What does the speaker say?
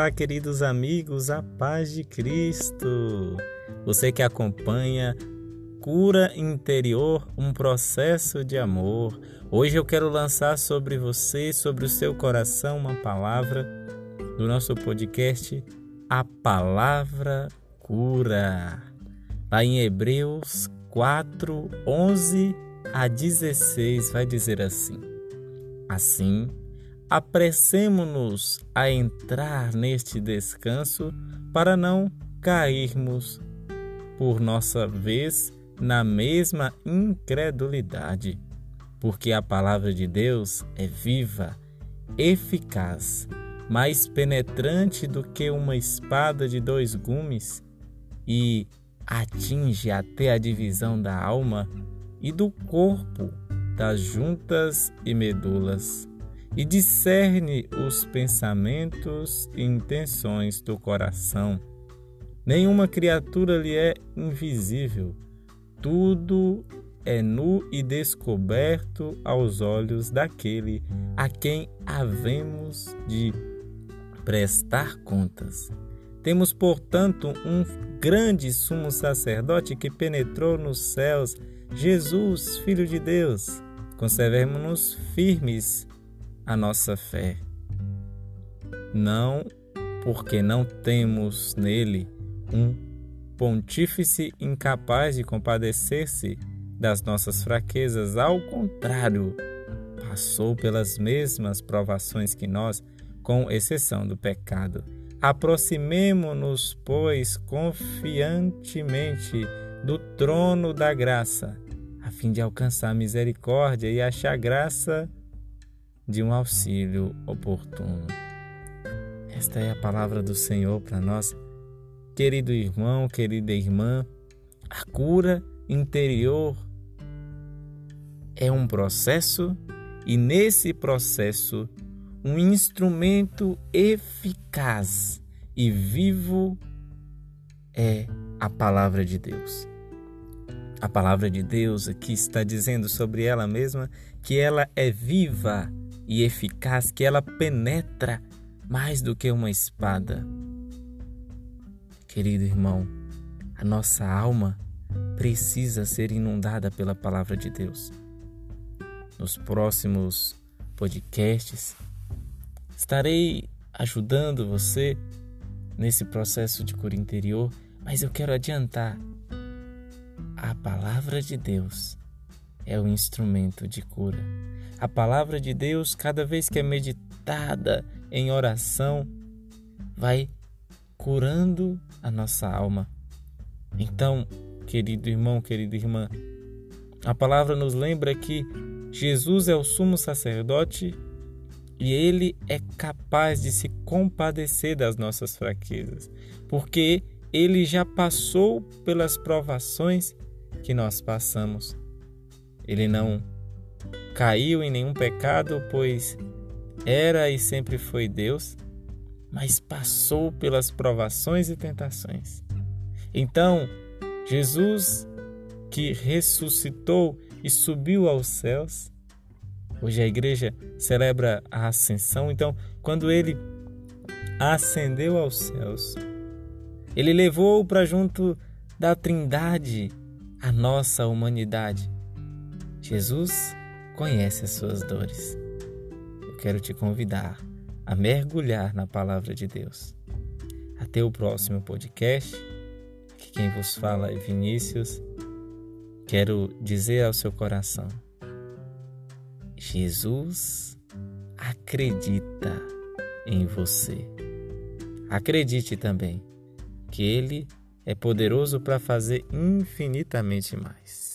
olá, queridos amigos, a paz de Cristo. Você que acompanha Cura Interior, um processo de amor. Hoje eu quero lançar sobre você, sobre o seu coração, uma palavra do nosso podcast, a palavra cura. Lá em Hebreus 4, 11 a 16, vai dizer assim: Assim, apressemo-nos a entrar neste descanso para não cairmos por nossa vez na mesma incredulidade, porque a palavra de Deus é viva, eficaz, mais penetrante do que uma espada de dois gumes e atinge até a divisão da alma e do corpo, das juntas e medulas e discerne os pensamentos e intenções do coração. Nenhuma criatura lhe é invisível, tudo é nu e descoberto aos olhos daquele a quem havemos de prestar contas. Temos, portanto, um grande sumo sacerdote que penetrou nos céus, Jesus, Filho de Deus. Conservemos-nos firmes a nossa fé. Não porque não temos nele um pontífice incapaz de compadecer-se das nossas fraquezas, ao contrário, passou pelas mesmas provações que nós, com exceção do pecado. Aproximemo-nos, pois, confiantemente do trono da graça, a fim de alcançar misericórdia e achar graça de um auxílio oportuno. Esta é a palavra do Senhor para nós. Querido irmão, querida irmã, a cura interior é um processo e nesse processo um instrumento eficaz e vivo é a palavra de Deus. A palavra de Deus aqui está dizendo sobre ela mesma que ela é viva e eficaz que ela penetra mais do que uma espada. Querido irmão, a nossa alma precisa ser inundada pela palavra de Deus. Nos próximos podcasts, estarei ajudando você nesse processo de cura interior, mas eu quero adiantar: a palavra de Deus é o instrumento de cura. A palavra de Deus, cada vez que é meditada em oração, vai curando a nossa alma. Então, querido irmão, querida irmã, a palavra nos lembra que Jesus é o sumo sacerdote e ele é capaz de se compadecer das nossas fraquezas, porque ele já passou pelas provações que nós passamos. Ele não caiu em nenhum pecado, pois era e sempre foi Deus, mas passou pelas provações e tentações. Então, Jesus, que ressuscitou e subiu aos céus, hoje a igreja celebra a ascensão, então, quando ele ascendeu aos céus, ele levou para junto da Trindade a nossa humanidade. Jesus conhece as suas dores. Eu quero te convidar a mergulhar na palavra de Deus. Até o próximo podcast. Aqui quem vos fala é Vinícius. Quero dizer ao seu coração: Jesus acredita em você. Acredite também que Ele é poderoso para fazer infinitamente mais.